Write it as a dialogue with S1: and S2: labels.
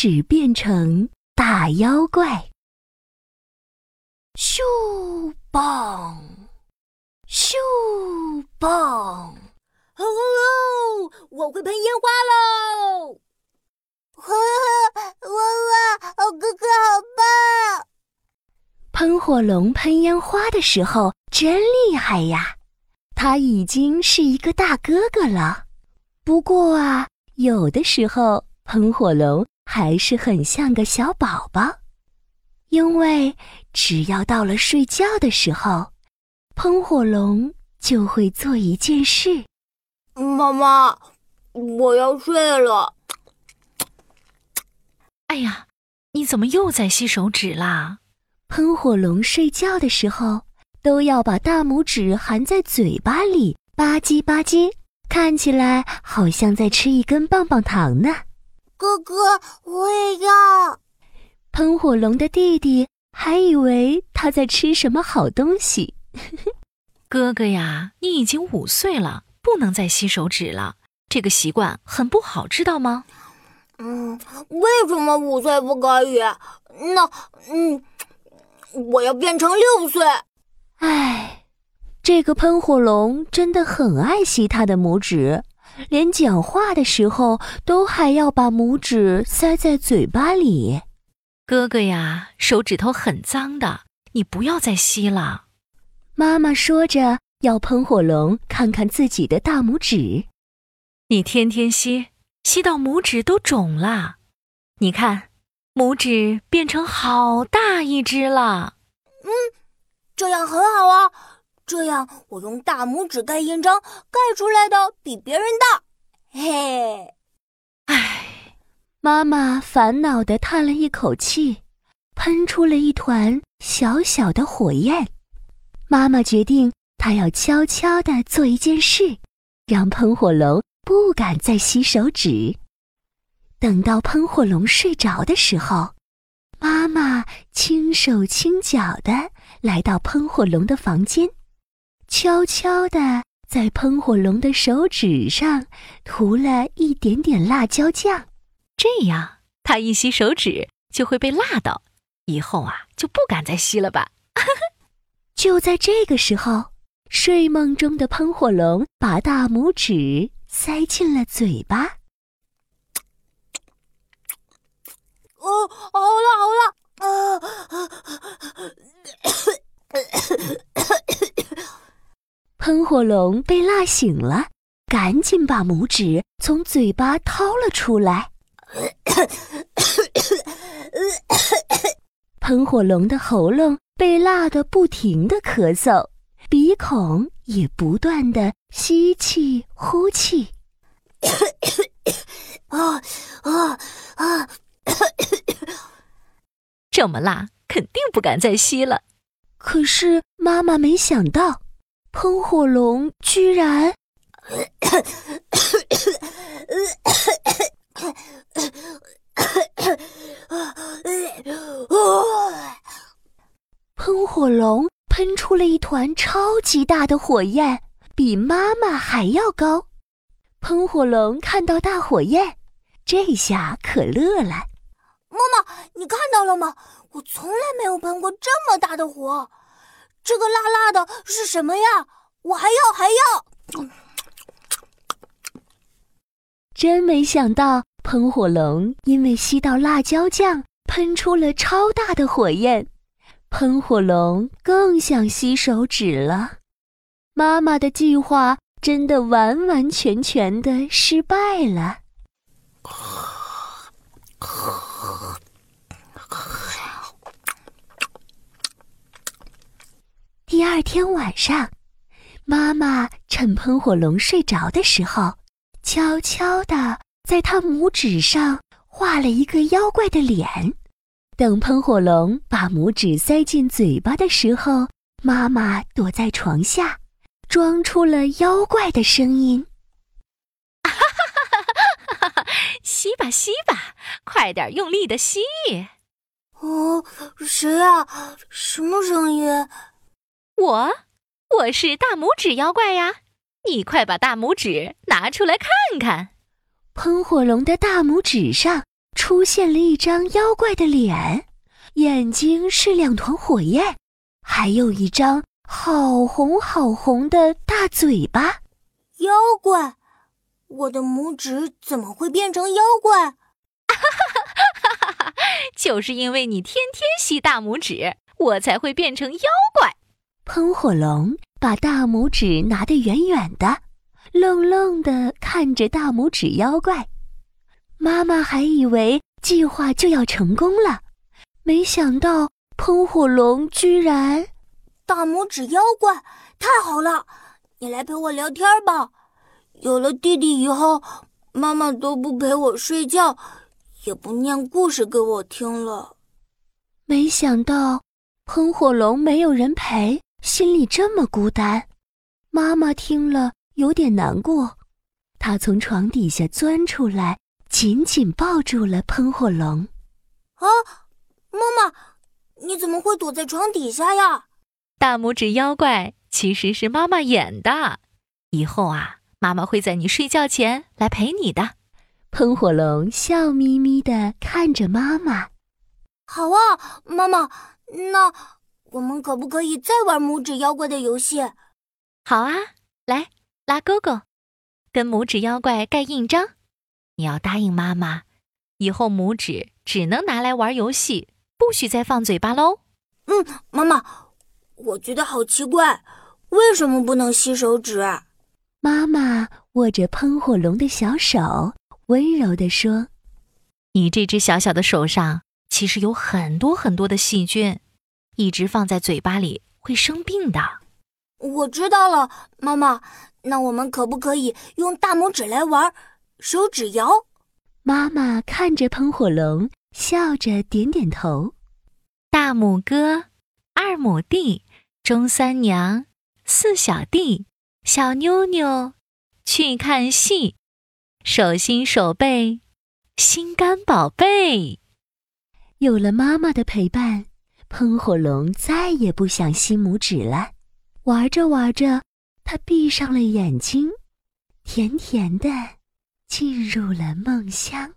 S1: 只变成大妖怪。咻棒，咻棒！
S2: 哦哦，我会喷烟花喽！
S3: 哇哇哇！哥哥好棒！
S1: 喷火龙喷烟花的时候真厉害呀！他已经是一个大哥哥了。不过啊，有的时候喷火龙还是很像个小宝宝，因为只要到了睡觉的时候，喷火龙就会做一件事。
S2: 妈妈，我要睡了。
S4: 哎呀，你怎么又在吸手指啦？
S1: 喷火龙睡觉的时候。都要把大拇指含在嘴巴里吧唧吧唧，看起来好像在吃一根棒棒糖呢。
S3: 哥哥，我也要。
S1: 喷火龙的弟弟还以为他在吃什么好东西。
S4: 哥哥呀，你已经五岁了，不能再吸手指了，这个习惯很不好，知道吗？
S2: 嗯，为什么五岁不可以？那，嗯，我要变成六岁。
S1: 唉，这个喷火龙真的很爱惜他的拇指，连讲话的时候都还要把拇指塞在嘴巴里。
S4: 哥哥呀，手指头很脏的，你不要再吸了。
S1: 妈妈说着，要喷火龙看看自己的大拇指。
S4: 你天天吸，吸到拇指都肿了。你看，拇指变成好大一只了。
S2: 嗯。这样很好啊，这样我用大拇指盖印章，盖出来的比别人大。嘿，
S4: 唉，
S1: 妈妈烦恼地叹了一口气，喷出了一团小小的火焰。妈妈决定，她要悄悄地做一件事，让喷火龙不敢再吸手指。等到喷火龙睡着的时候。妈妈轻手轻脚地来到喷火龙的房间，悄悄地在喷火龙的手指上涂了一点点辣椒酱，
S4: 这样它一吸手指就会被辣到，以后啊就不敢再吸了吧。
S1: 就在这个时候，睡梦中的喷火龙把大拇指塞进了嘴巴。
S2: 哦，好了好了，
S1: 啊！喷火龙被辣醒了，赶紧把拇指从嘴巴掏了出来。喷火龙的喉咙被辣得不停的咳嗽，鼻孔也不断的吸气呼气。
S2: 啊啊啊！
S4: 这么辣，肯定不敢再吸了。
S1: 可是妈妈没想到，喷火龙居然……喷火龙喷出了一团超级大的火焰，比妈妈还要高。喷火龙看到大火焰，这下可乐了。
S2: 妈妈，你看到了吗？我从来没有喷过这么大的火，这个辣辣的是什么呀？我还要还要！
S1: 真没想到，喷火龙因为吸到辣椒酱，喷出了超大的火焰。喷火龙更想吸手指了。妈妈的计划真的完完全全的失败了。二天晚上，妈妈趁喷火龙睡着的时候，悄悄地在他拇指上画了一个妖怪的脸。等喷火龙把拇指塞进嘴巴的时候，妈妈躲在床下，装出了妖怪的声音：“
S4: 哈哈哈哈哈！吸吧吸吧，快点用力的吸！”
S2: 哦，谁啊？什么声音？
S4: 我，我是大拇指妖怪呀！你快把大拇指拿出来看看。
S1: 喷火龙的大拇指上出现了一张妖怪的脸，眼睛是两团火焰，还有一张好红好红的大嘴巴。
S2: 妖怪，我的拇指怎么会变成妖怪？哈
S4: 哈哈哈哈！就是因为你天天吸大拇指，我才会变成妖怪。
S1: 喷火龙把大拇指拿得远远的，愣愣地看着大拇指妖怪。妈妈还以为计划就要成功了，没想到喷火龙居然……
S2: 大拇指妖怪，太好了！你来陪我聊天吧。有了弟弟以后，妈妈都不陪我睡觉，也不念故事给我听了。
S1: 没想到喷火龙没有人陪，心里这么孤单。妈妈听了有点难过，她从床底下钻出来。紧紧抱住了喷火龙。
S2: 啊，妈妈，你怎么会躲在床底下呀？
S4: 大拇指妖怪其实是妈妈演的。以后啊，妈妈会在你睡觉前来陪你的。
S1: 喷火龙笑眯眯的看着妈妈。
S2: 好啊，妈妈，那我们可不可以再玩拇指妖怪的游戏？
S4: 好啊，来拉勾勾，跟拇指妖怪盖印章。你要答应妈妈，以后拇指只能拿来玩游戏，不许再放嘴巴喽。
S2: 嗯，妈妈，我觉得好奇怪，为什么不能吸手指？
S1: 妈妈握着喷火龙的小手，温柔地说：“
S4: 你这只小小的手上其实有很多很多的细菌，一直放在嘴巴里会生病的。”
S2: 我知道了，妈妈。那我们可不可以用大拇指来玩？手指摇，
S1: 妈妈看着喷火龙，笑着点点头。
S4: 大拇哥，二拇弟，中三娘，四小弟，小妞妞，去看戏，手心手背，心肝宝贝。
S1: 有了妈妈的陪伴，喷火龙再也不想吸拇指了。玩着玩着，它闭上了眼睛，甜甜的。进入了梦乡。